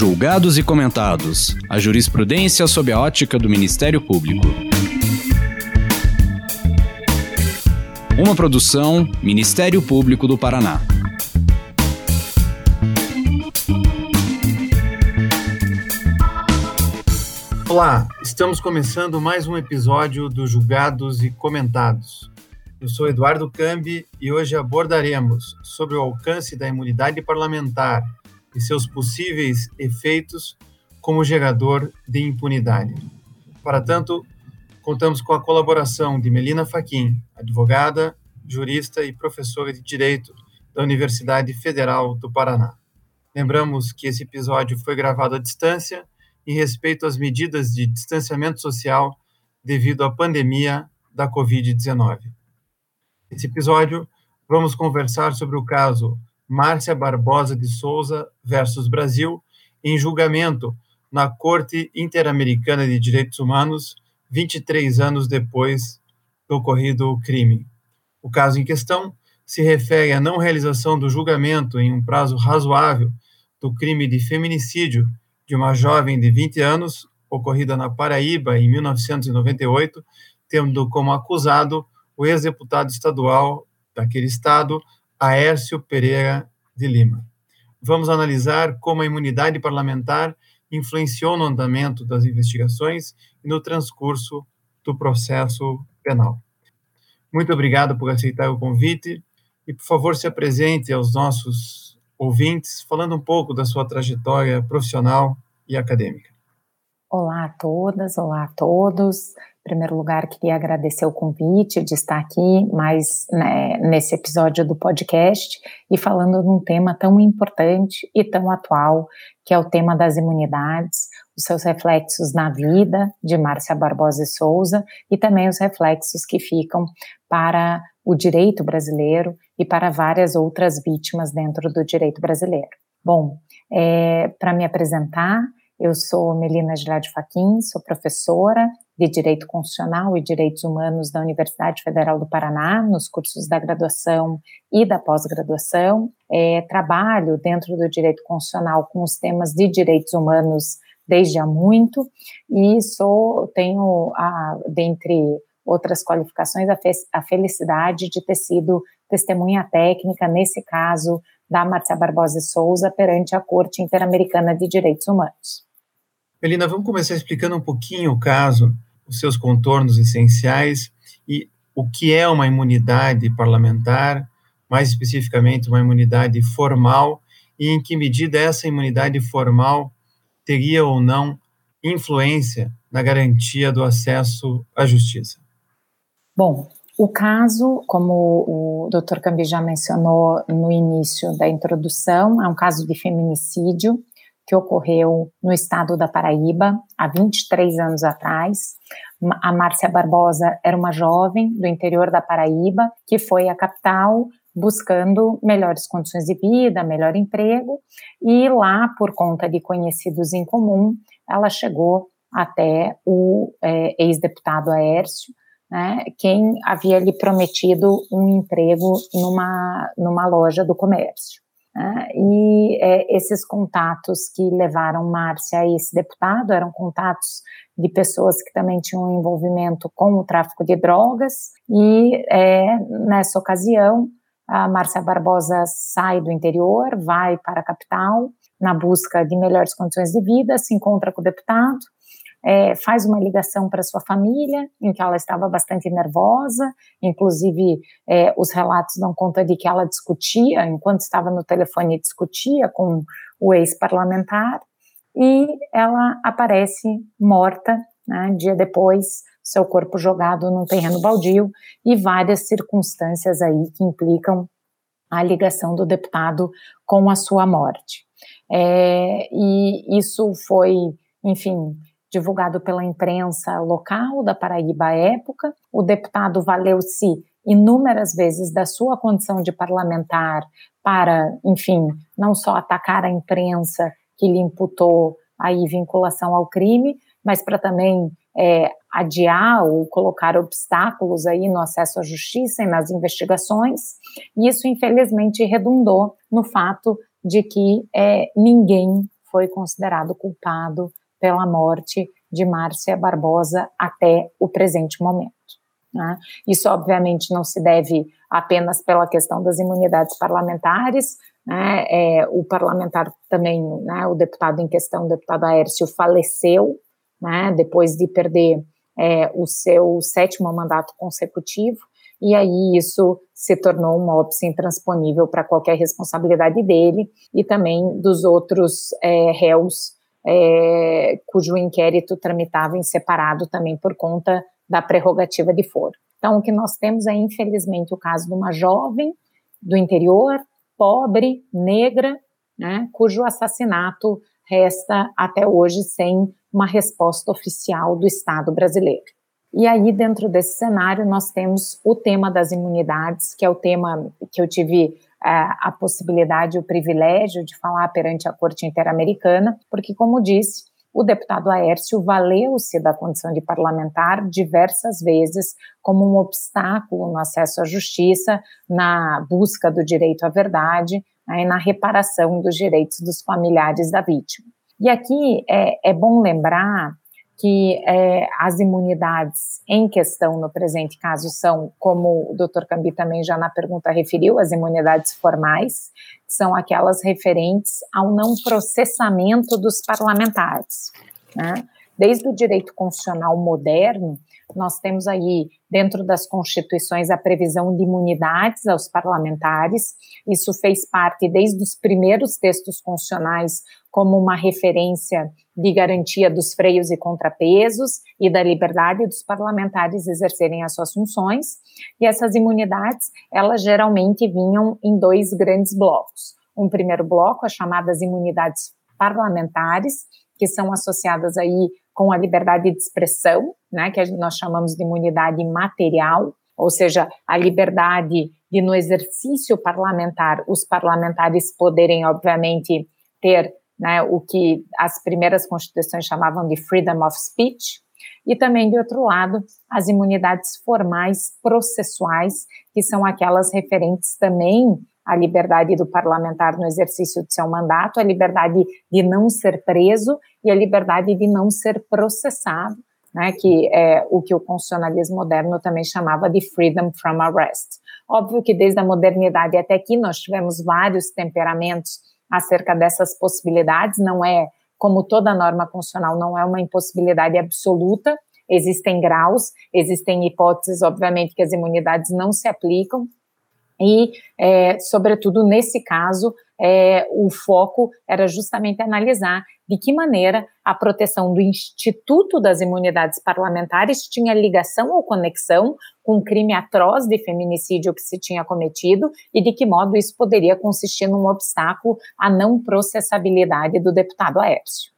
Julgados e comentados. A jurisprudência sob a ótica do Ministério Público. Uma produção Ministério Público do Paraná. Olá, estamos começando mais um episódio do Julgados e Comentados. Eu sou Eduardo Cambi e hoje abordaremos sobre o alcance da imunidade parlamentar e seus possíveis efeitos como gerador de impunidade. Para tanto, contamos com a colaboração de Melina Faquim, advogada, jurista e professora de Direito da Universidade Federal do Paraná. Lembramos que esse episódio foi gravado à distância em respeito às medidas de distanciamento social devido à pandemia da Covid-19. Nesse episódio, vamos conversar sobre o caso Márcia Barbosa de Souza versus Brasil, em julgamento na Corte Interamericana de Direitos Humanos, 23 anos depois do ocorrido crime. O caso em questão se refere à não realização do julgamento em um prazo razoável do crime de feminicídio de uma jovem de 20 anos, ocorrida na Paraíba em 1998, tendo como acusado o ex-deputado estadual daquele estado, Aércio Pereira de Lima. Vamos analisar como a imunidade parlamentar influenciou no andamento das investigações e no transcurso do processo penal. Muito obrigado por aceitar o convite e, por favor, se apresente aos nossos ouvintes, falando um pouco da sua trajetória profissional e acadêmica. Olá a todas, olá a todos. Em primeiro lugar, queria agradecer o convite de estar aqui mais né, nesse episódio do podcast e falando de um tema tão importante e tão atual, que é o tema das imunidades, os seus reflexos na vida de Márcia Barbosa e Souza e também os reflexos que ficam para o direito brasileiro e para várias outras vítimas dentro do direito brasileiro. Bom, é, para me apresentar, eu sou Melina Gilade Faquin, sou professora de Direito Constitucional e Direitos Humanos da Universidade Federal do Paraná, nos cursos da graduação e da pós-graduação. É, trabalho dentro do direito constitucional com os temas de direitos humanos desde há muito e sou tenho a, dentre outras qualificações a, fe, a felicidade de ter sido testemunha técnica, nesse caso, da Marcia Barbosa Souza perante a Corte Interamericana de Direitos Humanos. Melina, vamos começar explicando um pouquinho o caso, os seus contornos essenciais e o que é uma imunidade parlamentar, mais especificamente uma imunidade formal, e em que medida essa imunidade formal teria ou não influência na garantia do acesso à justiça. Bom, o caso, como o Dr. Cambi já mencionou no início da introdução, é um caso de feminicídio que ocorreu no estado da Paraíba há 23 anos atrás. A Márcia Barbosa era uma jovem do interior da Paraíba que foi à capital buscando melhores condições de vida, melhor emprego, e lá, por conta de conhecidos em comum, ela chegou até o é, ex-deputado Aércio, né, quem havia lhe prometido um emprego numa, numa loja do comércio. Né, e é, esses contatos que levaram Márcia a esse deputado eram contatos de pessoas que também tinham envolvimento com o tráfico de drogas, e é, nessa ocasião, a Márcia Barbosa sai do interior, vai para a capital, na busca de melhores condições de vida, se encontra com o deputado, é, faz uma ligação para sua família, em que ela estava bastante nervosa, inclusive é, os relatos dão conta de que ela discutia, enquanto estava no telefone, discutia com o ex-parlamentar, e ela aparece morta, né, dia depois, seu corpo jogado num terreno baldio, e várias circunstâncias aí que implicam a ligação do deputado com a sua morte. É, e isso foi, enfim, divulgado pela imprensa local da Paraíba à época. O deputado valeu-se inúmeras vezes da sua condição de parlamentar para, enfim, não só atacar a imprensa que lhe imputou aí vinculação ao crime, mas para também é, adiar ou colocar obstáculos aí no acesso à justiça e nas investigações. E isso, infelizmente, redundou no fato de que é, ninguém foi considerado culpado pela morte de Márcia Barbosa até o presente momento. Né? Isso, obviamente, não se deve apenas pela questão das imunidades parlamentares. Né? É, o parlamentar também, né, o deputado em questão, o deputado Aércio, faleceu né, depois de perder é, o seu sétimo mandato consecutivo, e aí isso se tornou um óbice intransponível para qualquer responsabilidade dele e também dos outros é, réus é, cujo inquérito tramitava em separado também por conta da prerrogativa de foro. Então, o que nós temos é, infelizmente, o caso de uma jovem do interior, pobre, negra, né, cujo assassinato resta até hoje sem uma resposta oficial do Estado brasileiro. E aí, dentro desse cenário, nós temos o tema das imunidades, que é o tema que eu tive é, a possibilidade, o privilégio de falar perante a Corte Interamericana, porque, como disse, o deputado Aércio valeu-se da condição de parlamentar diversas vezes como um obstáculo no acesso à justiça, na busca do direito à verdade né, e na reparação dos direitos dos familiares da vítima. E aqui é, é bom lembrar que é, as imunidades em questão no presente caso são, como o doutor Cambi também já na pergunta referiu, as imunidades formais, são aquelas referentes ao não processamento dos parlamentares. Né? Desde o direito constitucional moderno, nós temos aí, dentro das constituições, a previsão de imunidades aos parlamentares. Isso fez parte, desde os primeiros textos constitucionais, como uma referência de garantia dos freios e contrapesos e da liberdade dos parlamentares exercerem as suas funções. E essas imunidades, elas geralmente vinham em dois grandes blocos. Um primeiro bloco, as chamadas imunidades parlamentares, que são associadas aí com a liberdade de expressão, né, que nós chamamos de imunidade material, ou seja, a liberdade de, no exercício parlamentar, os parlamentares poderem, obviamente, ter né, o que as primeiras constituições chamavam de freedom of speech, e também, de outro lado, as imunidades formais processuais, que são aquelas referentes também à liberdade do parlamentar no exercício de seu mandato, a liberdade de não ser preso e a liberdade de não ser processado, né, que é o que o constitucionalismo moderno também chamava de freedom from arrest. Óbvio que desde a modernidade até aqui nós tivemos vários temperamentos acerca dessas possibilidades, não é como toda norma constitucional, não é uma impossibilidade absoluta, existem graus, existem hipóteses, obviamente, que as imunidades não se aplicam, e, é, sobretudo, nesse caso, é, o foco era justamente analisar de que maneira a proteção do Instituto das Imunidades Parlamentares tinha ligação ou conexão com o crime atroz de feminicídio que se tinha cometido e de que modo isso poderia consistir num obstáculo à não processabilidade do deputado Aércio.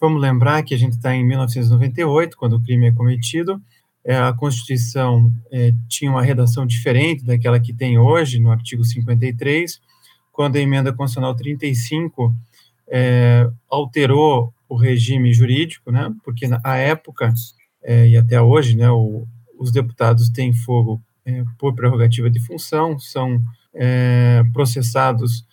Vamos lembrar que a gente está em 1998, quando o crime é cometido, a Constituição é, tinha uma redação diferente daquela que tem hoje, no artigo 53, quando a emenda constitucional 35 é, alterou o regime jurídico, né, porque na época é, e até hoje, né, o, os deputados têm fogo é, por prerrogativa de função, são é, processados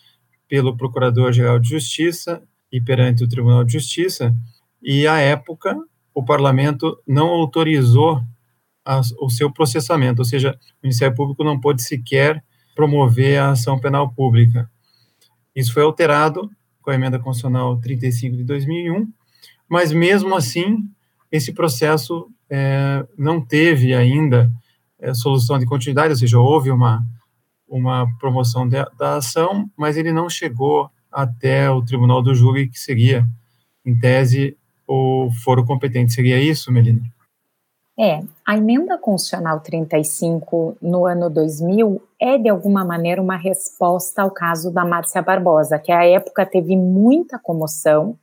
pelo Procurador-Geral de Justiça e perante o Tribunal de Justiça, e à época o parlamento não autorizou a, o seu processamento, ou seja, o Ministério Público não pôde sequer promover a ação penal pública. Isso foi alterado com a emenda constitucional 35 de 2001, mas mesmo assim, esse processo é, não teve ainda é, solução de continuidade, ou seja, houve uma, uma promoção de, da ação, mas ele não chegou até o tribunal do júri, que seria, em tese, o foro competente. Seria isso, Melina? É, a emenda constitucional 35 no ano 2000 é de alguma maneira uma resposta ao caso da Márcia Barbosa, que à época teve muita comoção.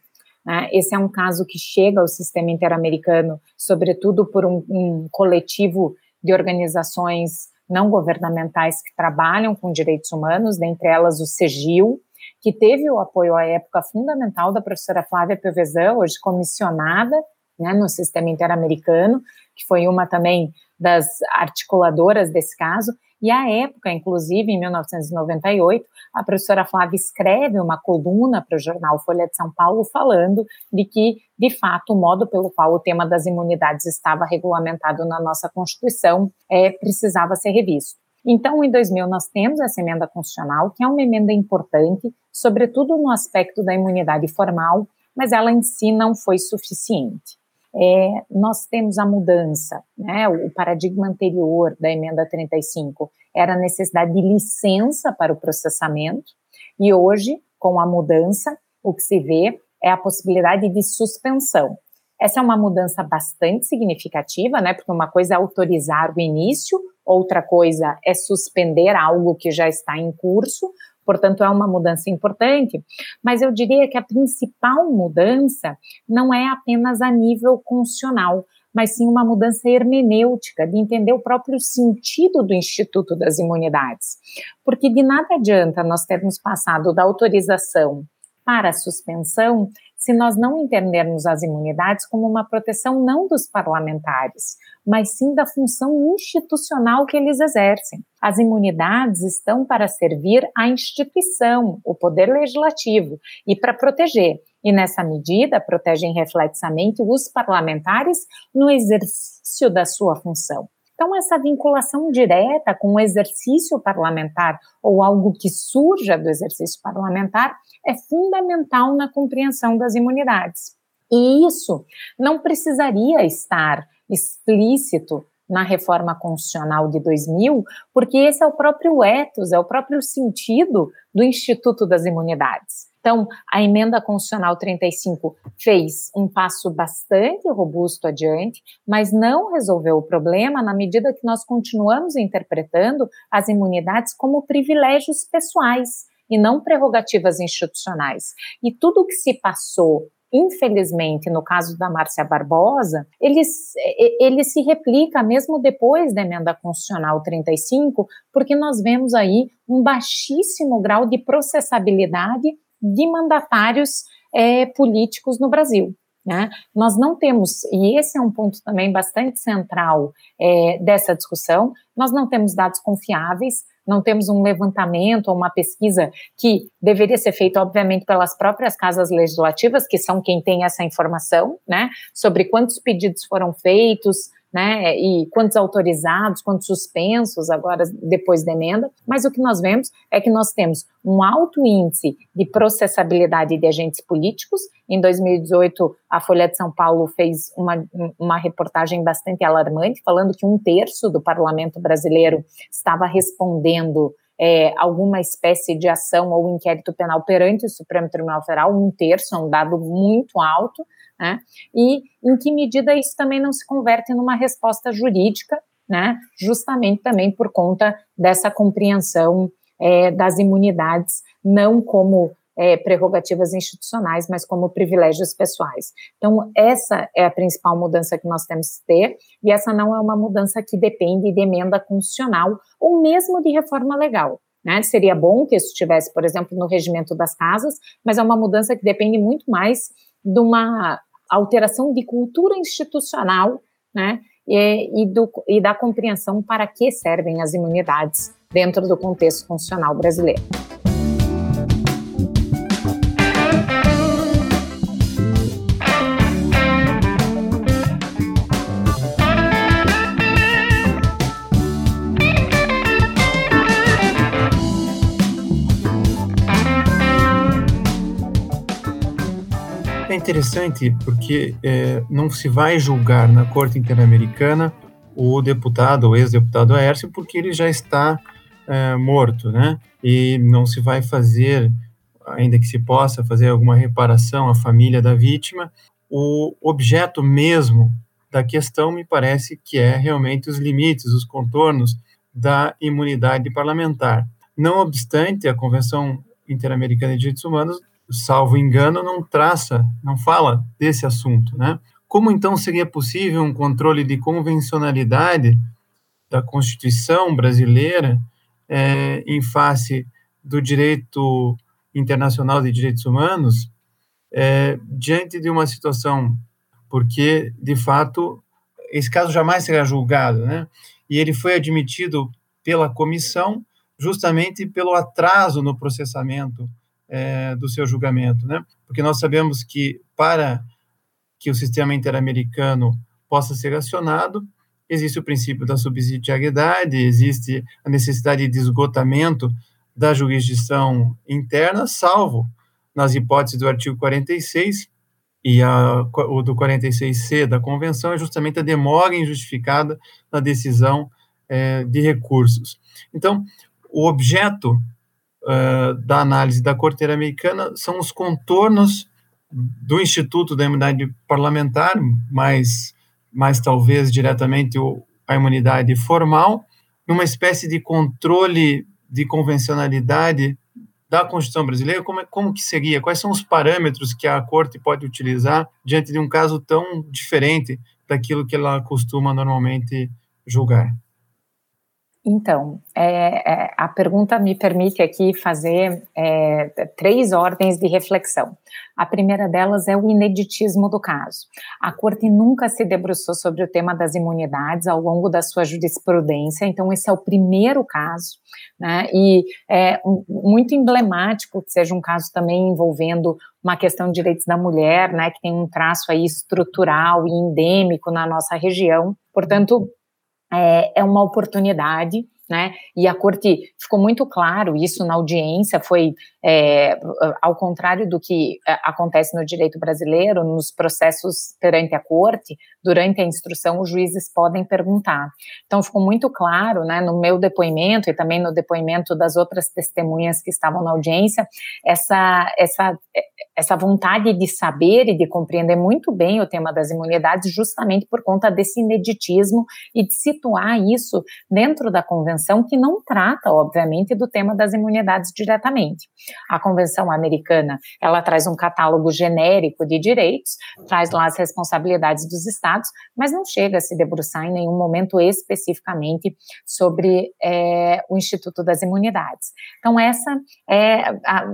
Né? Esse é um caso que chega ao sistema interamericano, sobretudo por um, um coletivo de organizações não governamentais que trabalham com direitos humanos, dentre elas o CEGIL, que teve o apoio à época fundamental da professora Flávia Pevezan, hoje comissionada né, no sistema interamericano, que foi uma também das articuladoras desse caso, E à época, inclusive, em 1998, a professora Flávia escreve uma coluna para o jornal Folha de São Paulo falando de que, de fato, o modo pelo qual o tema das imunidades estava regulamentado na nossa Constituição é, precisava ser revisto. Então, em 2000, nós temos essa emenda constitucional, que é uma emenda importante, sobretudo no aspecto da imunidade formal, mas ela em si não foi suficiente. É, nós temos a mudança, né, o paradigma anterior da emenda 35 era a necessidade de licença para o processamento, e hoje, com a mudança, o que se vê é a possibilidade de suspensão. Essa é uma mudança bastante significativa, né? Porque uma coisa é autorizar o início, outra coisa é suspender algo que já está em curso, portanto, é uma mudança importante, mas eu diria que a principal mudança não é apenas a nível funcional, mas sim uma mudança hermenêutica, de entender o próprio sentido do Instituto das Imunidades. Porque de nada adianta nós termos passado da autorização para a suspensão se nós não entendermos as imunidades como uma proteção não dos parlamentares, mas sim da função institucional que eles exercem. As imunidades estão para servir à instituição, o poder legislativo, e para proteger. E nessa medida, protegem reflexamente os parlamentares no exercício da sua função. Então, essa vinculação direta com o exercício parlamentar ou algo que surja do exercício parlamentar é fundamental na compreensão das imunidades. E isso não precisaria estar explícito na reforma constitucional de 2000, porque esse é o próprio ethos, é o próprio sentido do Instituto das Imunidades. Então, a emenda constitucional 35 fez um passo bastante robusto adiante, mas não resolveu o problema na medida que nós continuamos interpretando as imunidades como privilégios pessoais e não prerrogativas institucionais. E tudo que se passou infelizmente, no caso da Márcia Barbosa, ele, ele se replica mesmo depois da emenda constitucional 35, porque nós vemos aí um baixíssimo grau de processabilidade de mandatários é, políticos no Brasil. Né? Nós não temos, e esse é um ponto também bastante central é, dessa discussão, nós não temos dados confiáveis não temos um levantamento ou uma pesquisa que deveria ser feita, obviamente, pelas próprias casas legislativas, que são quem tem essa informação, né, sobre quantos pedidos foram feitos, né, e quantos autorizados, quantos suspensos agora depois da emenda, mas o que nós vemos é que nós temos um alto índice de processabilidade de agentes políticos. Em 2018, a Folha de São Paulo fez uma, uma reportagem bastante alarmante, falando que um terço do parlamento brasileiro estava respondendo é, alguma espécie de ação ou inquérito penal perante o Supremo Tribunal Federal, um terço, é um dado muito alto, né? E em que medida isso também não se converte numa resposta jurídica, né? Justamente também por conta dessa compreensão é, das imunidades, não como é, prerrogativas institucionais, mas como privilégios pessoais. Então, essa é a principal mudança que nós temos que ter, e essa não é uma mudança que depende de emenda constitucional ou mesmo de reforma legal. Né? Seria bom que isso estivesse, por exemplo, no regimento das casas, mas é uma mudança que depende muito mais de uma alteração de cultura institucional, né? E, e, do, e da compreensão para que servem as imunidades dentro do contexto constitucional brasileiro. É interessante porque é, não se vai julgar na Corte Interamericana o deputado, o ex-deputado Aércio, porque ele já está é, morto, né? E não se vai fazer, ainda que se possa fazer alguma reparação à família da vítima, o objeto mesmo da questão me parece que é realmente os limites, os contornos da imunidade parlamentar. Não obstante, a Convenção Interamericana de Direitos Humanos salvo engano, não traça, não fala desse assunto, né? Como então seria possível um controle de convencionalidade da Constituição brasileira é, em face do direito internacional de direitos humanos é, diante de uma situação, porque de fato esse caso jamais será julgado, né? E ele foi admitido pela comissão, justamente pelo atraso no processamento é, do seu julgamento, né? Porque nós sabemos que para que o sistema interamericano possa ser acionado, existe o princípio da subsidiariedade, existe a necessidade de esgotamento da jurisdição interna, salvo nas hipóteses do artigo 46 e a, o do 46C da Convenção, é justamente a demora injustificada na decisão é, de recursos. Então, o objeto uh, da análise da Corte Interamericana são os contornos do Instituto da Imunidade Parlamentar, mais, mais talvez diretamente o, a imunidade formal, numa espécie de controle de convencionalidade da Constituição brasileira, como, é, como que seria? Quais são os parâmetros que a Corte pode utilizar diante de um caso tão diferente daquilo que ela costuma normalmente julgar? Então, é, é, a pergunta me permite aqui fazer é, três ordens de reflexão. A primeira delas é o ineditismo do caso. A Corte nunca se debruçou sobre o tema das imunidades ao longo da sua jurisprudência, então esse é o primeiro caso, né? E é um, muito emblemático que seja um caso também envolvendo uma questão de direitos da mulher, né? Que tem um traço aí estrutural e endêmico na nossa região. Portanto, é, é uma oportunidade né? E a corte ficou muito claro isso na audiência, foi é, ao contrário do que é, acontece no direito brasileiro, nos processos perante a corte, durante a instrução, os juízes podem perguntar. Então, ficou muito claro, né, no meu depoimento e também no depoimento das outras testemunhas que estavam na audiência, essa, essa, essa vontade de saber e de compreender muito bem o tema das imunidades, justamente por conta desse ineditismo e de situar isso dentro da convenção, que não trata, obviamente, do tema das imunidades diretamente. A Convenção Americana, ela traz um catálogo genérico de direitos, traz lá as responsabilidades dos estados, mas não chega a se debruçar em nenhum momento especificamente sobre é, o Instituto das Imunidades. Então, essa é,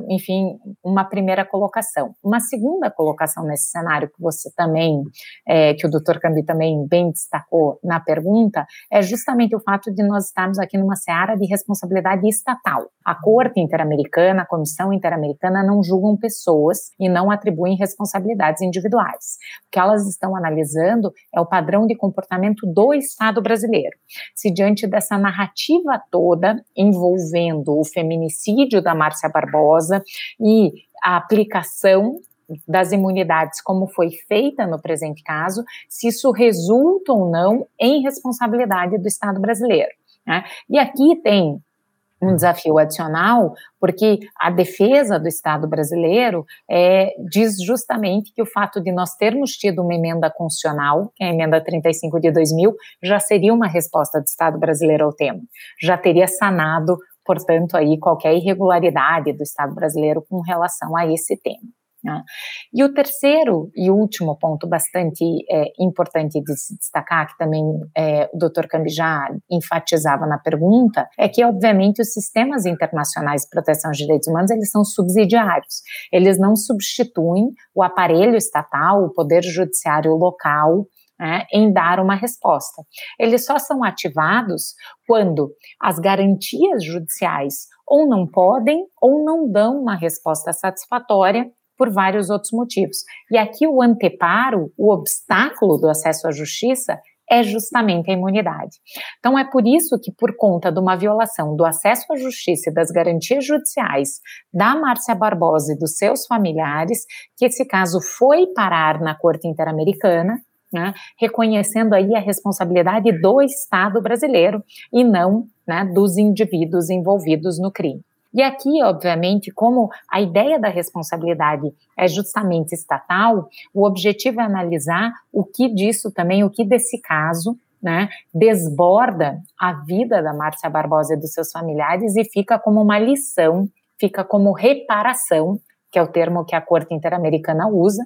enfim, uma primeira colocação. Uma segunda colocação nesse cenário que você também, é, que o doutor Cambi também bem destacou na pergunta, é justamente o fato de nós estarmos aqui numa seara de responsabilidade estatal. A Corte Interamericana, a Comissão Interamericana não julgam pessoas e não atribuem responsabilidades individuais. O que elas estão analisando é o padrão de comportamento do Estado brasileiro. Se diante dessa narrativa toda envolvendo o feminicídio da Márcia Barbosa e a aplicação das imunidades, como foi feita no presente caso, se isso resulta ou não em responsabilidade do Estado brasileiro. Né? E aqui tem um desafio adicional, porque a defesa do Estado brasileiro é, diz justamente que o fato de nós termos tido uma emenda constitucional, que é a emenda 35 de 2000, já seria uma resposta do Estado brasileiro ao tema, já teria sanado, portanto, aí qualquer irregularidade do Estado brasileiro com relação a esse tema. Né? E o terceiro e último ponto bastante é, importante de se destacar, que também é, o Dr. Cambi já enfatizava na pergunta, é que, obviamente, os sistemas internacionais de proteção de direitos humanos, eles são subsidiários, eles não substituem o aparelho estatal, o poder judiciário local, né, em dar uma resposta. Eles só são ativados quando as garantias judiciais ou não podem ou não dão uma resposta satisfatória por vários outros motivos. E aqui o anteparo, o obstáculo do acesso à justiça, é justamente a imunidade. Então, é por isso que, por conta de uma violação do acesso à justiça e das garantias judiciais da Márcia Barbosa e dos seus familiares, que esse caso foi parar na Corte Interamericana, né, reconhecendo aí a responsabilidade do Estado brasileiro e não né, dos indivíduos envolvidos no crime. E aqui, obviamente, como a ideia da responsabilidade é justamente estatal, o objetivo é analisar o que disso também, o que desse caso né, desborda a vida da Márcia Barbosa e dos seus familiares e fica como uma lição, fica como reparação, que é o termo que a Corte Interamericana usa,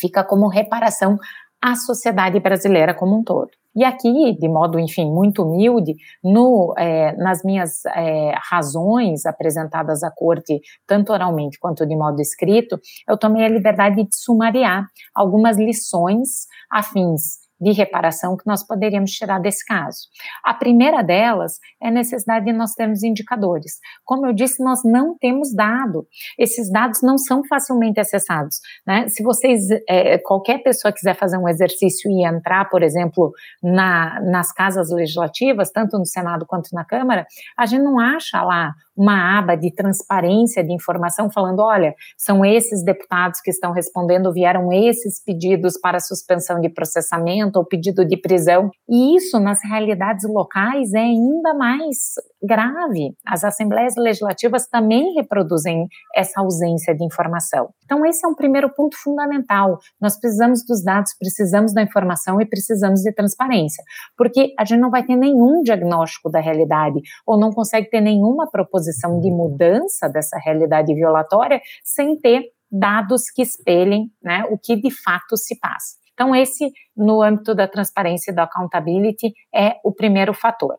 fica como reparação à sociedade brasileira como um todo. E aqui, de modo, enfim, muito humilde, no, é, nas minhas é, razões apresentadas à corte, tanto oralmente quanto de modo escrito, eu tomei a liberdade de sumariar algumas lições afins de reparação que nós poderíamos tirar desse caso. A primeira delas é a necessidade de nós termos indicadores. Como eu disse, nós não temos dado. Esses dados não são facilmente acessados. Né? Se vocês, é, qualquer pessoa quiser fazer um exercício e entrar, por exemplo, na, nas casas legislativas, tanto no Senado quanto na Câmara, a gente não acha lá uma aba de transparência de informação falando, olha, são esses deputados que estão respondendo, vieram esses pedidos para suspensão de processamento ou pedido de prisão. E isso nas realidades locais é ainda mais grave. As assembleias legislativas também reproduzem essa ausência de informação. Então, esse é um primeiro ponto fundamental. Nós precisamos dos dados, precisamos da informação e precisamos de transparência, porque a gente não vai ter nenhum diagnóstico da realidade ou não consegue ter nenhuma proposição de mudança dessa realidade violatória sem ter dados que espelhem né, o que de fato se passa. Então, esse, no âmbito da transparência e da accountability, é o primeiro fator.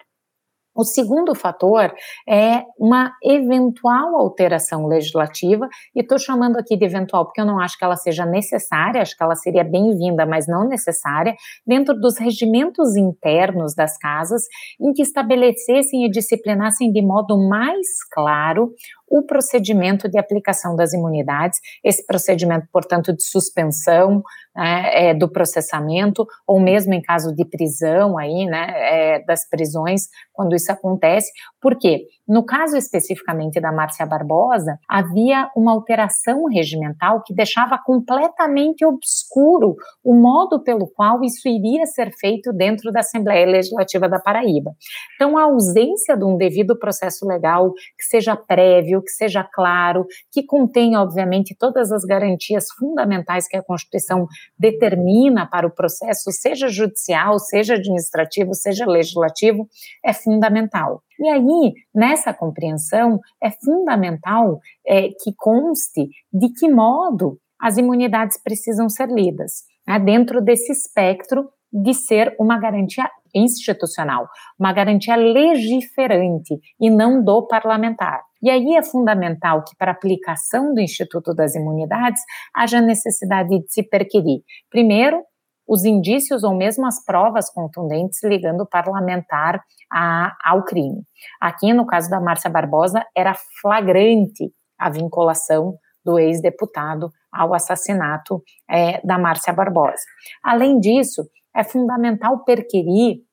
O segundo fator é uma eventual alteração legislativa, e estou chamando aqui de eventual porque eu não acho que ela seja necessária, acho que ela seria bem-vinda, mas não necessária, dentro dos regimentos internos das casas, em que estabelecessem e disciplinassem de modo mais claro o procedimento de aplicação das imunidades, esse procedimento, portanto, de suspensão né, é, do processamento, ou mesmo em caso de prisão aí, né, é, das prisões, quando isso acontece, porque no caso especificamente da Márcia Barbosa, havia uma alteração regimental que deixava completamente obscuro o modo pelo qual isso iria ser feito dentro da Assembleia Legislativa da Paraíba. Então, a ausência de um devido processo legal que seja prévio, que seja claro, que contenha, obviamente, todas as garantias fundamentais que a Constituição determina para o processo, seja judicial, seja administrativo, seja legislativo, é fundamental. E aí, nessa compreensão, é fundamental é, que conste de que modo as imunidades precisam ser lidas, né, dentro desse espectro de ser uma garantia institucional, uma garantia legiferante e não do parlamentar. E aí é fundamental que, para a aplicação do Instituto das Imunidades, haja necessidade de se perquirir, primeiro, os indícios ou mesmo as provas contundentes ligando o parlamentar a, ao crime. Aqui, no caso da Márcia Barbosa, era flagrante a vinculação do ex-deputado ao assassinato é, da Márcia Barbosa. Além disso, é fundamental perquirir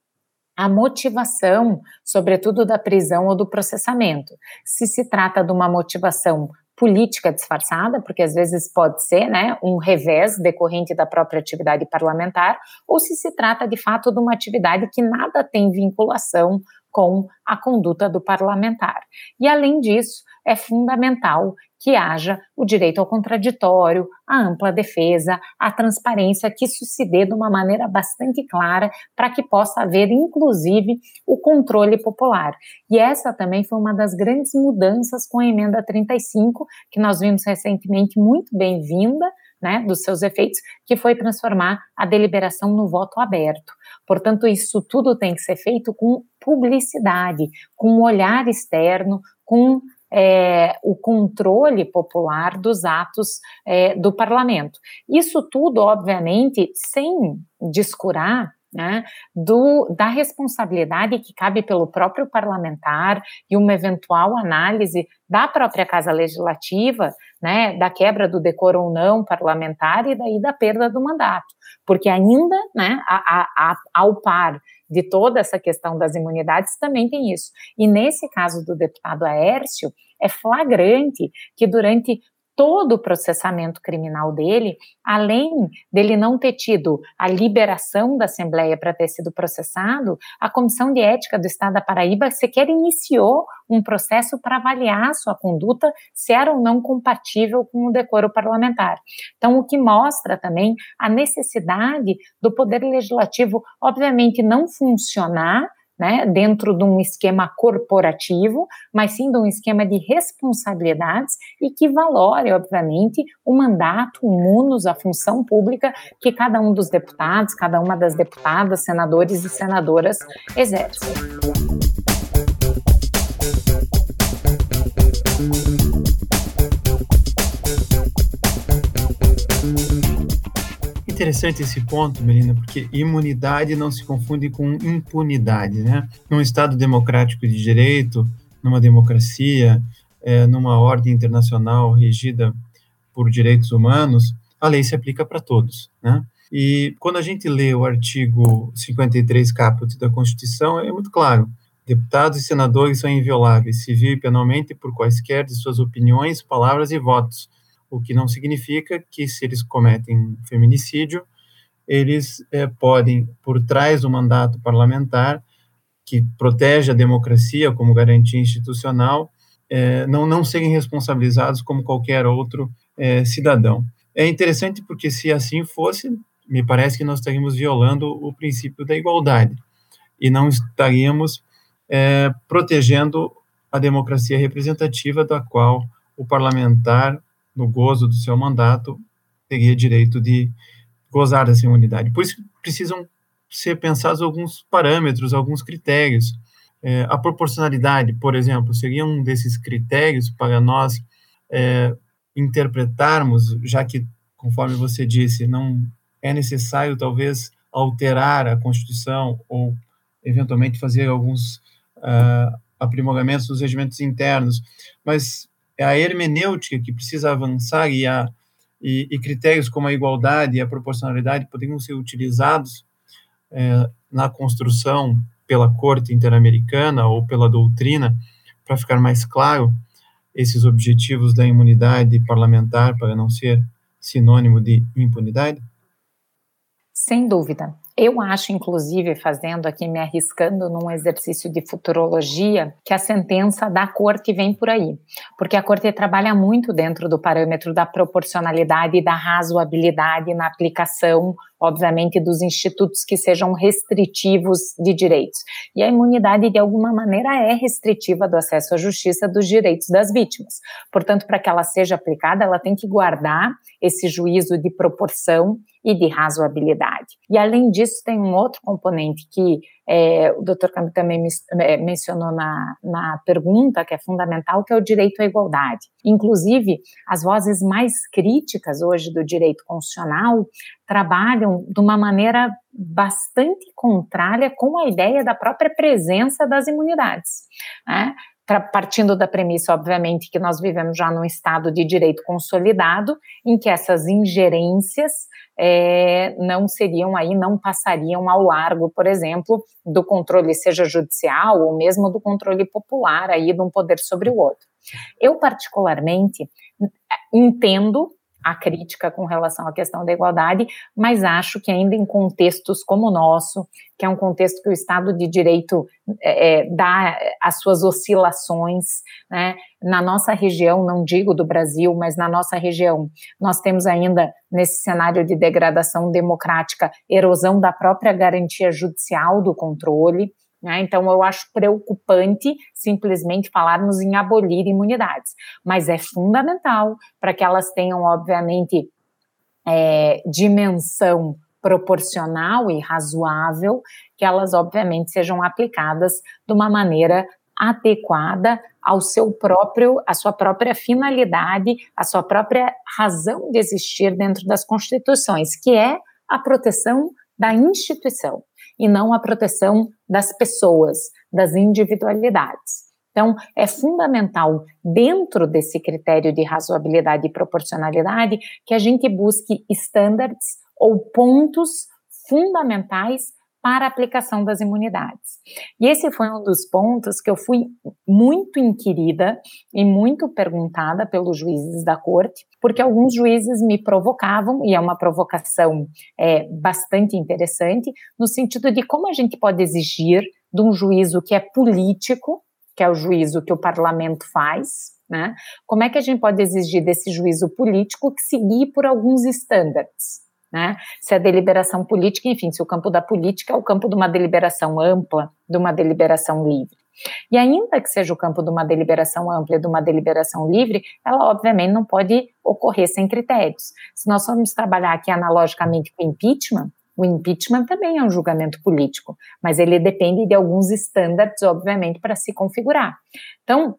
a motivação, sobretudo da prisão ou do processamento. Se se trata de uma motivação política disfarçada, porque às vezes pode ser né, um revés decorrente da própria atividade parlamentar, ou se se trata de fato de uma atividade que nada tem vinculação com a conduta do parlamentar. E além disso, é fundamental que haja o direito ao contraditório, a ampla defesa, a transparência, que isso se dê de uma maneira bastante clara para que possa haver, inclusive, o controle popular. E essa também foi uma das grandes mudanças com a emenda 35, que nós vimos recentemente muito bem-vinda, né, dos seus efeitos, que foi transformar a deliberação no voto aberto. Portanto, isso tudo tem que ser feito com publicidade, com um olhar externo, com é, o controle popular dos atos é, do parlamento. Isso tudo, obviamente, sem descurar né, do, da responsabilidade que cabe pelo próprio parlamentar e uma eventual análise da própria Casa Legislativa, né, da quebra do decoro ou não parlamentar e daí da perda do mandato, porque ainda, né, a, a, a, ao par de toda essa questão das imunidades, também tem isso. E nesse caso do deputado Aércio, é flagrante que durante todo o processamento criminal dele, além dele não ter tido a liberação da Assembleia para ter sido processado, a Comissão de Ética do Estado da Paraíba sequer iniciou um processo para avaliar sua conduta se era ou não compatível com o decoro parlamentar. Então, o que mostra também a necessidade do Poder Legislativo, obviamente, não funcionar né, dentro de um esquema corporativo, mas sim de um esquema de responsabilidades e que valore, obviamente, o mandato, o munus, a função pública que cada um dos deputados, cada uma das deputadas, senadores e senadoras exerce. Interessante esse ponto, Melina, porque imunidade não se confunde com impunidade, né? Num Estado democrático de direito, numa democracia, é, numa ordem internacional regida por direitos humanos, a lei se aplica para todos, né? E quando a gente lê o artigo 53 caput da Constituição, é muito claro. Deputados e senadores são invioláveis, civil e penalmente, por quaisquer de suas opiniões, palavras e votos, o que não significa que, se eles cometem feminicídio, eles é, podem, por trás do mandato parlamentar, que protege a democracia como garantia institucional, é, não, não serem responsabilizados como qualquer outro é, cidadão. É interessante porque, se assim fosse, me parece que nós estaríamos violando o princípio da igualdade e não estaríamos protegendo a democracia representativa, da qual o parlamentar no gozo do seu mandato, teria direito de gozar dessa imunidade. Por isso precisam ser pensados alguns parâmetros, alguns critérios. É, a proporcionalidade, por exemplo, seria um desses critérios para nós é, interpretarmos, já que, conforme você disse, não é necessário talvez alterar a Constituição ou eventualmente fazer alguns uh, aprimoramentos nos regimentos internos, mas é a hermenêutica que precisa avançar e, a, e, e critérios como a igualdade e a proporcionalidade poderiam ser utilizados é, na construção pela corte interamericana ou pela doutrina para ficar mais claro esses objetivos da imunidade parlamentar para não ser sinônimo de impunidade? Sem dúvida. Eu acho, inclusive, fazendo aqui, me arriscando num exercício de futurologia, que a sentença da corte vem por aí. Porque a corte trabalha muito dentro do parâmetro da proporcionalidade e da razoabilidade na aplicação, obviamente, dos institutos que sejam restritivos de direitos. E a imunidade, de alguma maneira, é restritiva do acesso à justiça dos direitos das vítimas. Portanto, para que ela seja aplicada, ela tem que guardar esse juízo de proporção e de razoabilidade. E além disso, tem um outro componente que é, o Dr. Campo também é, mencionou na, na pergunta, que é fundamental, que é o direito à igualdade. Inclusive, as vozes mais críticas hoje do direito constitucional trabalham de uma maneira bastante contrária com a ideia da própria presença das imunidades. Né? Partindo da premissa, obviamente, que nós vivemos já num estado de direito consolidado, em que essas ingerências é, não seriam aí, não passariam ao largo, por exemplo, do controle, seja judicial ou mesmo do controle popular aí de um poder sobre o outro. Eu, particularmente, entendo a crítica com relação à questão da igualdade, mas acho que ainda em contextos como o nosso, que é um contexto que o Estado de Direito é, é, dá as suas oscilações, né? Na nossa região, não digo do Brasil, mas na nossa região, nós temos ainda nesse cenário de degradação democrática, erosão da própria garantia judicial do controle. Né? Então, eu acho preocupante simplesmente falarmos em abolir imunidades, mas é fundamental para que elas tenham, obviamente, é, dimensão proporcional e razoável, que elas, obviamente, sejam aplicadas de uma maneira adequada ao seu próprio, à sua própria finalidade, à sua própria razão de existir dentro das constituições, que é a proteção da instituição e não a proteção das pessoas, das individualidades. Então, é fundamental, dentro desse critério de razoabilidade e proporcionalidade, que a gente busque estándares ou pontos fundamentais para a aplicação das imunidades. E esse foi um dos pontos que eu fui muito inquirida e muito perguntada pelos juízes da corte, porque alguns juízes me provocavam, e é uma provocação é, bastante interessante, no sentido de como a gente pode exigir de um juízo que é político, que é o juízo que o parlamento faz, né? Como é que a gente pode exigir desse juízo político que seguir por alguns estándares? né? Se a deliberação política, enfim, se o campo da política é o campo de uma deliberação ampla, de uma deliberação livre. E ainda que seja o campo de uma deliberação ampla, de uma deliberação livre, ela obviamente não pode ocorrer sem critérios. Se nós formos trabalhar aqui analogicamente com impeachment, o impeachment também é um julgamento político, mas ele depende de alguns estándares, obviamente, para se configurar. Então,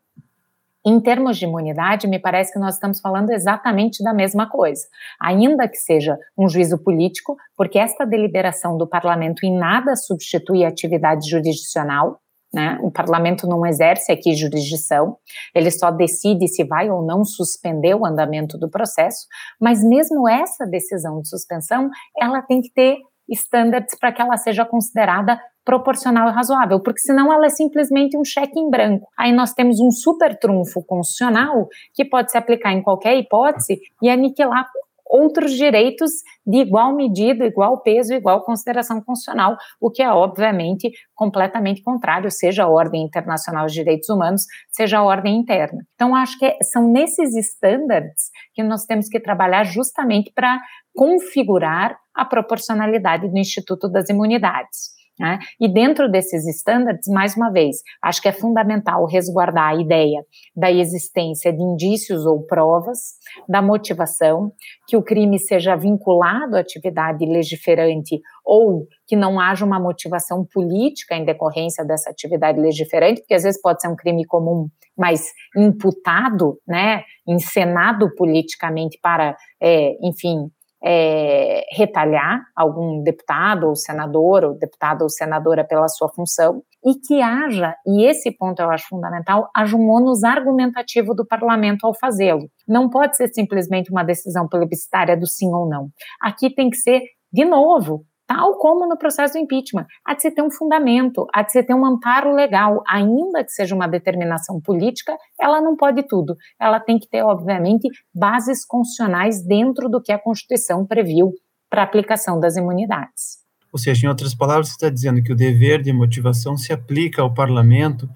Em termos de imunidade, me parece que nós estamos falando exatamente da mesma coisa, ainda que seja um juízo político, porque esta deliberação do parlamento em nada substitui a atividade jurisdicional, né? O parlamento não exerce aqui jurisdição, ele só decide se vai ou não suspender o andamento do processo, mas mesmo essa decisão de suspensão, ela tem que ter estándares para que ela seja considerada proporcional e razoável, porque senão ela é simplesmente um cheque em branco. Aí nós temos um super trunfo constitucional que pode se aplicar em qualquer hipótese e aniquilar outros direitos de igual medida, igual peso, igual consideração constitucional, o que é obviamente completamente contrário, seja a ordem internacional de direitos humanos, seja a ordem interna. Então acho que são nesses estándares que nós temos que trabalhar justamente para configurar a proporcionalidade do Instituto das Imunidades. Né? E dentro desses estándares, mais uma vez, acho que é fundamental resguardar a ideia da existência de indícios ou provas, da motivação, que o crime seja vinculado à atividade legiferante ou que não haja uma motivação política em decorrência dessa atividade legiferante, porque às vezes pode ser um crime comum, mas imputado, né, encenado politicamente para, é, enfim, é, retalhar algum deputado ou senador, ou deputado ou senadora pela sua função, e que haja, e esse ponto eu acho fundamental, haja um ônus argumentativo do parlamento ao fazê-lo. Não pode ser simplesmente uma decisão plebiscitária do sim ou não. Aqui tem que ser, de novo, tal como no processo do impeachment. Há de se ter um fundamento, há de se ter um amparo legal, ainda que seja uma determinação política, ela não pode tudo. Ela tem que ter, obviamente, bases constitucionais dentro do que a Constituição previu para a aplicação das imunidades. Ou seja, em outras palavras, você está dizendo que o dever de motivação se aplica ao parlamento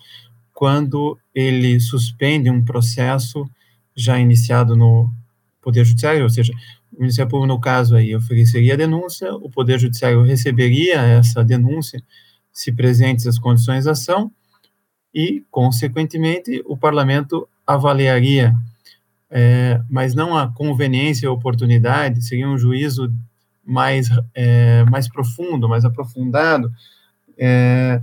quando ele suspende um processo já iniciado no Poder Judiciário, ou seja, o Ministério Público, no caso aí, ofereceria a denúncia, o Poder Judiciário receberia essa denúncia, se presentes as condições da ação, e, consequentemente, o Parlamento avaliaria, é, mas não a conveniência ou oportunidade, seria um juízo mais, é, mais profundo, mais aprofundado, é,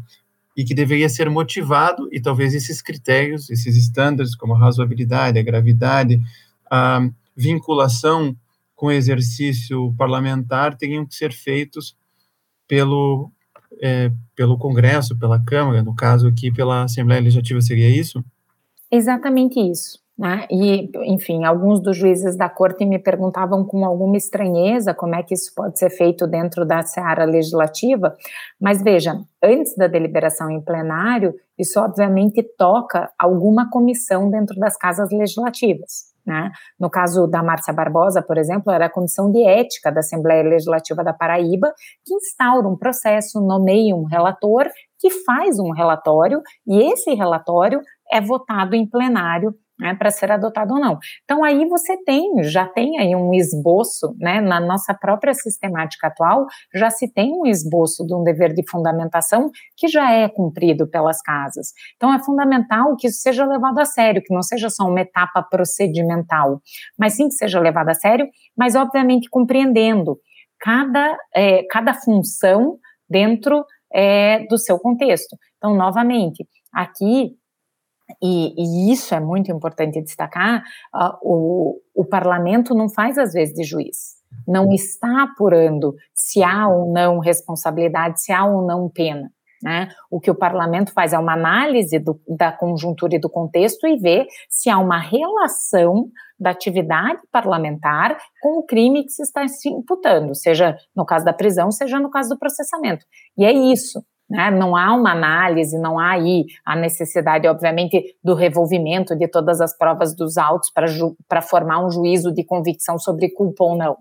e que deveria ser motivado, e talvez esses critérios, esses estándares, como a razoabilidade, a gravidade, a vinculação com exercício parlamentar teriam que ser feitos pelo, é, pelo Congresso, pela Câmara, no caso aqui pela Assembleia Legislativa, seria isso? Exatamente isso. Né? E, enfim, alguns dos juízes da corte me perguntavam com alguma estranheza como é que isso pode ser feito dentro da seara legislativa, mas veja, antes da deliberação em plenário, isso obviamente toca alguma comissão dentro das casas legislativas. Né? No caso da Márcia Barbosa, por exemplo, era a Comissão de Ética da Assembleia Legislativa da Paraíba, que instaura um processo, nomeia um relator, que faz um relatório, e esse relatório é votado em plenário né, para ser adotado ou não. Então aí você tem, já tem aí um esboço, né, na nossa própria sistemática atual, já se tem um esboço de um dever de fundamentação que já é cumprido pelas casas. Então é fundamental que isso seja levado a sério, que não seja só uma etapa procedimental, mas sim que seja levado a sério, mas obviamente compreendendo cada, é, cada função dentro é, do seu contexto. Então, novamente, aqui e, e, isso é muito importante destacar, uh, o, o parlamento não faz às vezes de juiz, não está apurando se há ou não responsabilidade, se há ou não pena. Né? O que o parlamento faz é uma análise do, da conjuntura e do contexto e vê se há uma relação da atividade parlamentar com o crime que se está se imputando, seja no caso da prisão, seja no caso do processamento. E é isso. Né? Não há uma análise, não há aí a necessidade, obviamente, do revolvimento de todas as provas dos autos para formar um juízo de convicção sobre culpa ou não.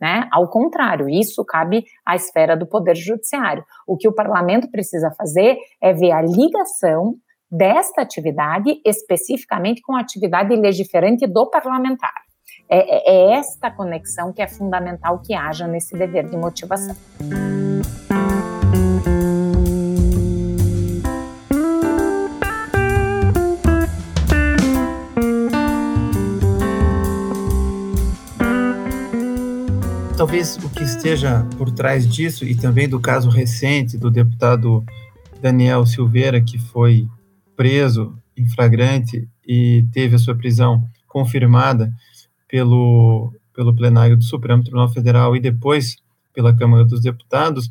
Né? Ao contrário, isso cabe à esfera do Poder Judiciário. O que o parlamento precisa fazer é ver a ligação desta atividade especificamente com a atividade legiferante do parlamentar. É, é, é esta conexão que é fundamental que haja nesse dever de motivação. Talvez o que esteja por trás disso, e também do caso recente do deputado Daniel Silveira, que foi preso em flagrante e teve a sua prisão confirmada pelo, pelo plenário do Supremo Tribunal Federal e depois pela Câmara dos Deputados,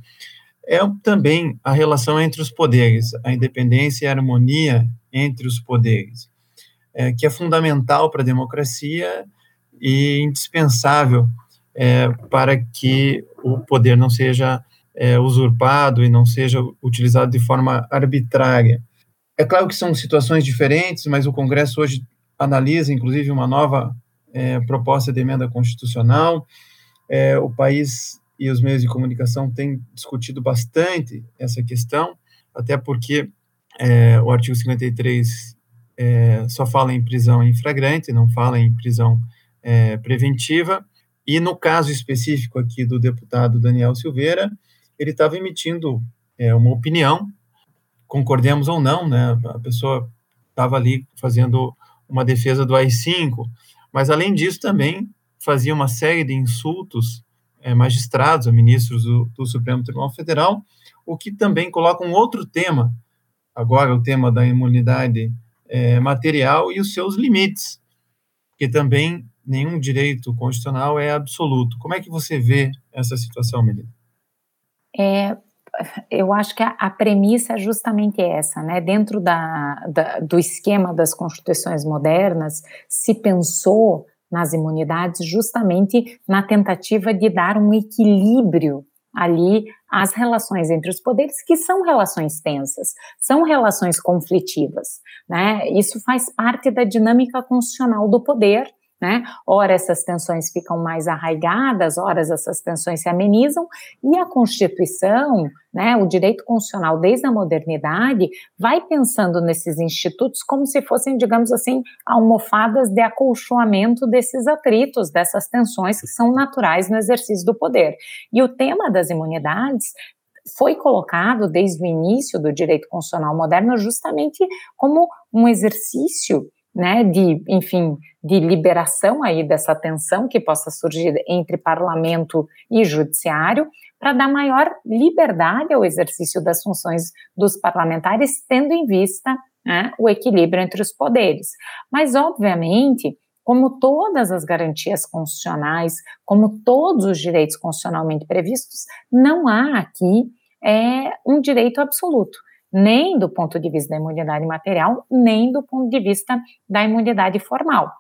é também a relação entre os poderes, a independência e a harmonia entre os poderes, é, que é fundamental para a democracia e indispensável é, para que o poder não seja é, usurpado e não seja utilizado de forma arbitrária. É claro que são situações diferentes, mas o Congresso hoje analisa, inclusive, uma nova é, proposta de emenda constitucional. É, o país e os meios de comunicação têm discutido bastante essa questão, até porque é, o artigo 53 é, só fala em prisão em flagrante, não fala em prisão preventiva, e no caso específico aqui do deputado Daniel Silveira, ele estava emitindo é, uma opinião, concordemos ou não, né, a pessoa estava ali fazendo uma defesa do AI-5, mas além disso também fazia uma série de insultos é, magistrados, a ministros do, do, Supremo Tribunal Federal, o que também coloca um outro tema, agora o tema da imunidade é, material e os seus limites, que também nenhum direito constitucional é absoluto. Como é que você vê essa situação, Melina? É, eu acho que a, a, premissa é justamente essa, né? Dentro da, da, do esquema das constituições modernas, se pensou nas imunidades justamente na tentativa de dar um equilíbrio ali às relações entre os poderes, que são relações tensas, são relações conflitivas, né? Isso faz parte da dinâmica constitucional do poder, né? Ora essas tensões ficam mais arraigadas, ora essas tensões se amenizam, e a Constituição, né, o direito constitucional desde a modernidade, vai pensando nesses institutos como se fossem, digamos assim, almofadas de acolchoamento desses atritos, dessas tensões que são naturais no exercício do poder. E o tema das imunidades foi colocado desde o início do direito constitucional moderno justamente como um exercício né, de, enfim, de liberação aí dessa tensão que possa surgir entre parlamento e judiciário, para dar maior liberdade ao exercício das funções dos parlamentares, tendo em vista né, o equilíbrio entre os poderes. Mas, obviamente, como todas as garantias constitucionais, como todos os direitos constitucionalmente previstos, não há aqui é, um direito absoluto nem do ponto de vista da imunidade material, nem do ponto de vista da imunidade formal.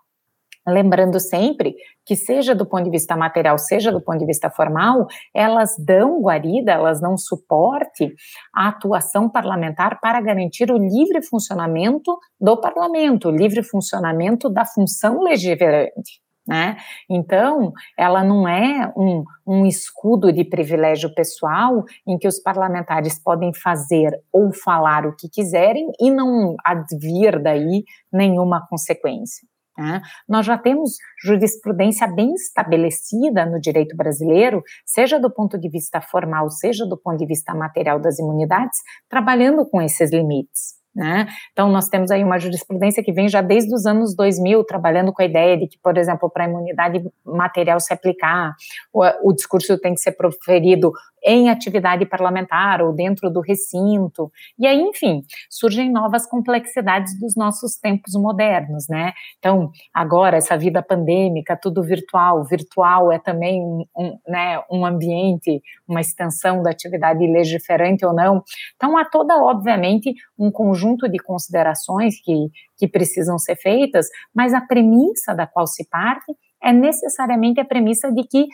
Lembrando sempre que, seja do ponto de vista material, seja do ponto de vista formal, elas dão guarida, elas dão suporte à atuação parlamentar para garantir o livre funcionamento do parlamento, o livre funcionamento da função legislante. Né? Então, ela não é um, um escudo de privilégio pessoal em que os parlamentares podem fazer ou falar o que quiserem e não advir daí nenhuma consequência. Né? Nós já temos jurisprudência bem estabelecida no direito brasileiro, seja do ponto de vista formal, seja do ponto de vista material das imunidades, trabalhando com esses limites. Né? Então, nós temos aí uma jurisprudência que vem já desde os anos 2000, trabalhando com a ideia de que, por exemplo, para a imunidade material se aplicar, o, o discurso tem que ser proferido em atividade parlamentar ou dentro do recinto. E aí, enfim, surgem novas complexidades dos nossos tempos modernos, né? Então, agora, essa vida pandêmica, tudo virtual, virtual é também um, né, um ambiente, uma extensão da atividade legiferante ou não. Então, há toda, obviamente, um conjunto de considerações que, que precisam ser feitas, mas a premissa da qual se parte é necessariamente a premissa de que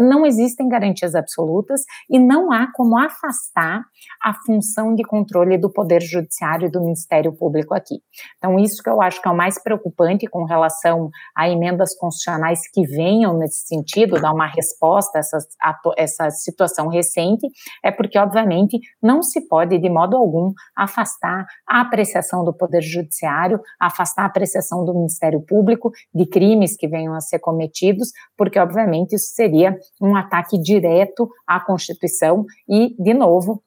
não existem garantias absolutas e não há como afastar a função de controle do Poder Judiciário e do Ministério Público aqui. Então, isso que eu acho que é o mais preocupante com relação a emendas constitucionais que venham nesse sentido, dar uma resposta a essa, a essa situação recente, é porque, obviamente, não se pode, de modo algum, afastar a apreciação do Poder Judiciário, afastar a apreciação do Ministério Público de crimes que venham a ser cometidos, porque, obviamente, isso seria um ataque direto à Constituição e, de novo,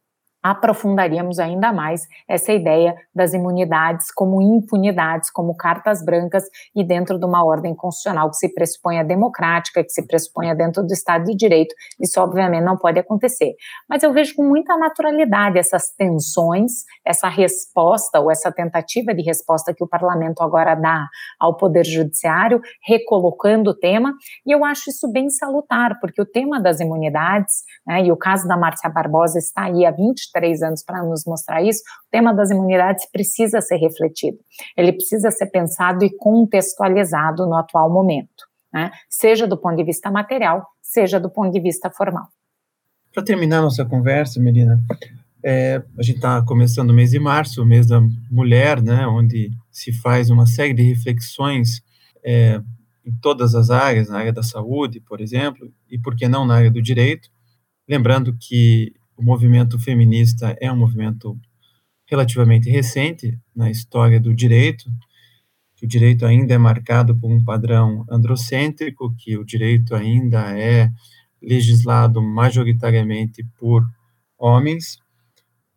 aprofundaríamos ainda mais essa ideia das imunidades como impunidades, como cartas brancas e dentro de uma ordem constitucional que se pressuponha democrática, que se pressuponha dentro do Estado de Direito, isso obviamente não pode acontecer. Mas eu vejo com muita naturalidade essas tensões, essa resposta ou essa tentativa de resposta que o parlamento agora dá ao Poder Judiciário, recolocando o tema, e eu acho isso bem salutar, porque o tema das imunidades, né, e o caso da Márcia Barbosa está aí há 20 três anos para nos mostrar isso, o tema das imunidades precisa ser refletido. Ele precisa ser pensado e contextualizado no atual momento, né? seja do ponto de vista material, seja do ponto de vista formal. Para terminar nossa conversa, Melina, é, a gente está começando o mês de março, o mês da mulher, né, onde se faz uma série de reflexões é, em todas as áreas, na área da saúde, por exemplo, e por que não na área do direito. Lembrando que o movimento feminista é um movimento relativamente recente na história do direito, que o direito ainda é marcado por um padrão androcêntrico, que o direito ainda é legislado majoritariamente por homens,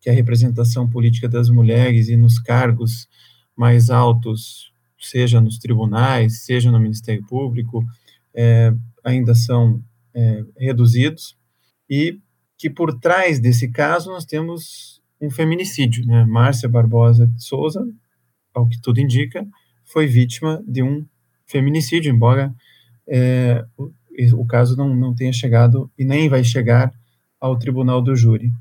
que a representação política das mulheres e nos cargos mais altos, seja nos tribunais, seja no Ministério Público, é, ainda são é, reduzidos, e que por trás desse caso nós temos um feminicídio, né? Márcia Barbosa de Souza, ao que tudo indica, foi vítima de um feminicídio, embora é, o, o, caso não, não tenha chegado e nem vai chegar ao tribunal do júri.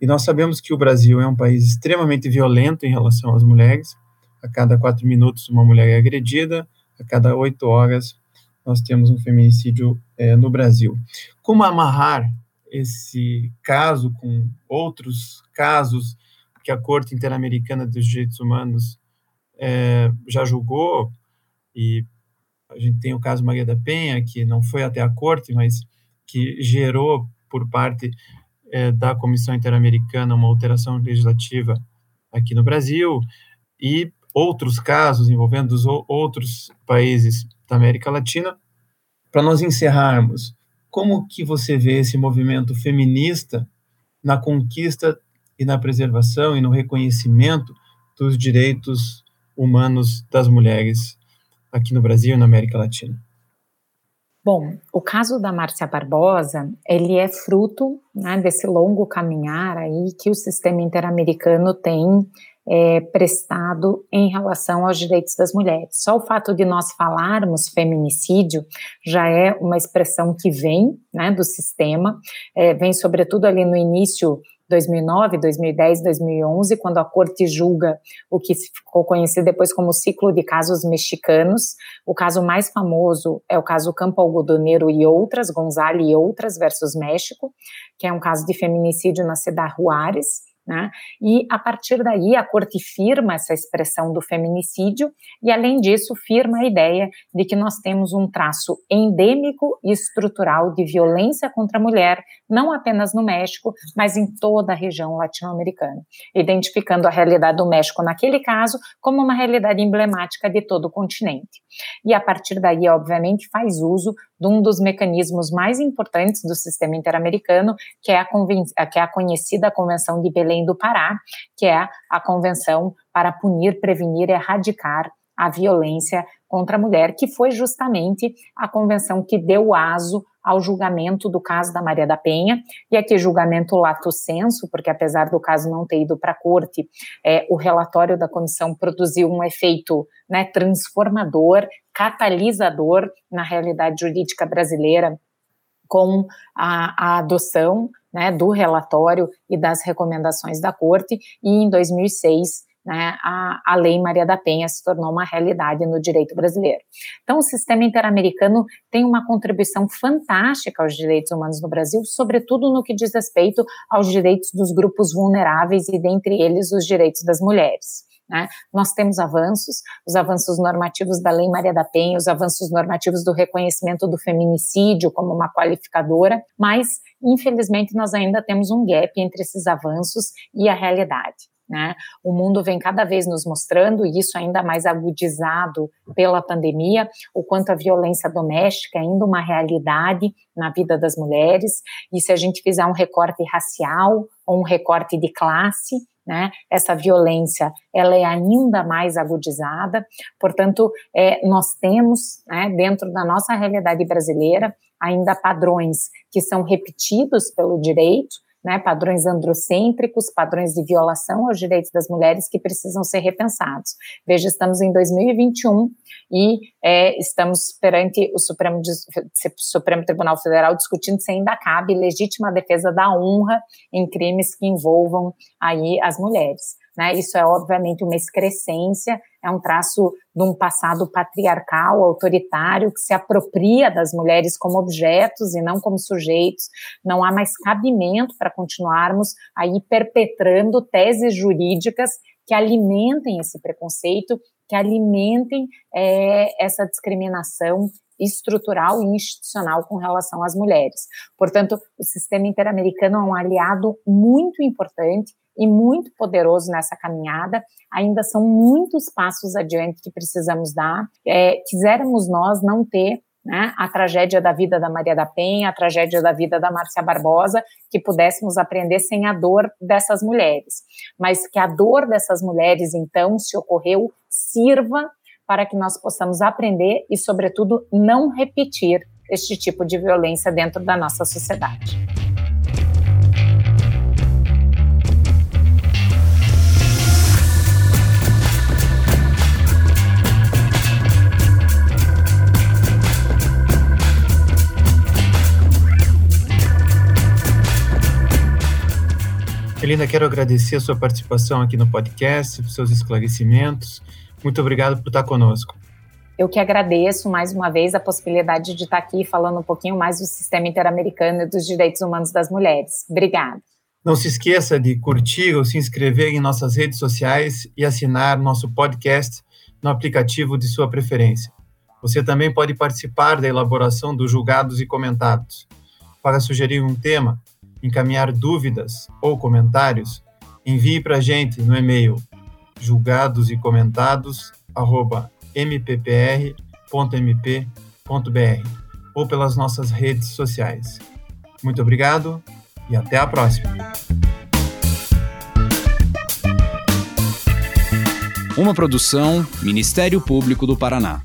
E nós sabemos que o Brasil é um país extremamente violento em relação às mulheres. A cada quatro minutos uma mulher é agredida, a cada oito horas nós temos um feminicídio é, no Brasil. Como amarrar esse caso com outros casos que a Corte Interamericana dos Direitos Humanos é, já julgou, e a gente tem o caso Maria da Penha, que não foi até a Corte, mas que gerou, por parte é, da Comissão Interamericana, uma alteração legislativa aqui no Brasil, e outros casos envolvendo os outros países da América Latina. Para nós encerrarmos, como que você vê esse movimento feminista na conquista e na preservação e no reconhecimento dos direitos humanos das mulheres aqui no Brasil e na América Latina? Bom, o caso da Márcia Barbosa, ele é fruto né, desse longo caminhar aí que o sistema interamericano tem é, prestado em relação aos direitos das mulheres. Só o fato de nós falarmos feminicídio já é uma expressão que vem né, do sistema, é, vem sobretudo ali no início 2009, 2010, 2011, quando a corte julga o que ficou conhecido depois como ciclo de casos mexicanos. O caso mais famoso é o caso Campo Algodoneiro e outras, Gonzalo e outras versus México, que é um caso de feminicídio na cidade Juárez. Né? E a partir daí a corte firma essa expressão do feminicídio e além disso firma a ideia de que nós temos um traço endêmico e estrutural de violência contra a mulher, não apenas no México, mas em toda a região latino-americana, identificando a realidade do México naquele caso como uma realidade emblemática de todo o continente. E a partir daí, obviamente, faz uso de um dos mecanismos mais importantes do sistema interamericano, que é a, que é a conhecida Convenção de Belém do Pará, que é a convenção para punir, prevenir e erradicar a violência contra a mulher, que foi justamente a convenção que deu aso ao julgamento do caso da Maria da Penha, e aqui julgamento lato senso, porque apesar do caso não ter ido para a corte, é, o relatório da comissão produziu um efeito né, transformador, catalisador na realidade jurídica brasileira com a, a adoção né, do relatório e das recomendações da corte, e em 2006 né, a, a Lei Maria da Penha se tornou uma realidade no direito brasileiro. Então, o sistema interamericano tem uma contribuição fantástica aos direitos humanos no Brasil, sobretudo no que diz respeito aos direitos dos grupos vulneráveis e, dentre eles, os direitos das mulheres. Né? Nós temos avanços, os avanços normativos da Lei Maria da Penha, os avanços normativos do reconhecimento do feminicídio como uma qualificadora, mas, infelizmente, nós ainda temos um gap entre esses avanços e a realidade. Né? O mundo vem cada vez nos mostrando, e isso ainda mais agudizado pela pandemia, o quanto a violência doméstica é ainda uma realidade na vida das mulheres, e se a gente fizer um recorte racial com um recorte de classe, né? Essa violência ela é ainda mais agudizada, portanto, é, nós temos, né, dentro da nossa realidade brasileira, ainda padrões que são repetidos pelo direito, né, padrões androcêntricos, padrões de violação aos direitos das mulheres que precisam ser repensados. Veja, estamos em 2021 e é, estamos perante o Supremo, Supremo, Tribunal Federal discutindo se ainda cabe legítima defesa da honra em crimes que envolvam aí as mulheres. Né? Isso é obviamente uma excrescência, é um traço de um passado patriarcal, autoritário, que se apropria das mulheres como objetos e não como sujeitos. Não há mais cabimento para continuarmos aí perpetrando teses jurídicas que alimentem esse preconceito, que alimentem é, essa discriminação estrutural e institucional com relação às mulheres. Portanto, o sistema interamericano é um aliado muito importante e muito poderoso nessa caminhada. Ainda são muitos passos adiante que precisamos dar. É, quiséramos nós não ter né, a tragédia da vida da Maria da Penha, a tragédia da vida da Márcia Barbosa, que pudéssemos aprender sem a dor dessas mulheres. Mas que a dor dessas mulheres, então, se ocorreu, sirva para que nós possamos aprender e, sobretudo, não repetir este tipo de violência dentro da nossa sociedade. Elina, quero agradecer a sua participação aqui no podcast, os seus esclarecimentos. Muito obrigado por estar conosco. Eu que agradeço mais uma vez a possibilidade de estar aqui falando um pouquinho mais do sistema interamericano e dos direitos humanos das mulheres. Obrigada. Não se esqueça de curtir ou se inscrever em nossas redes sociais e assinar nosso podcast no aplicativo de sua preferência. Você também pode participar da elaboração dos julgados e comentados. Para sugerir um tema, encaminhar dúvidas ou comentários, envie para a gente no e-mail julgados e ou pelas nossas redes sociais. Muito obrigado e até a próxima. Uma produção Ministério Público do Paraná.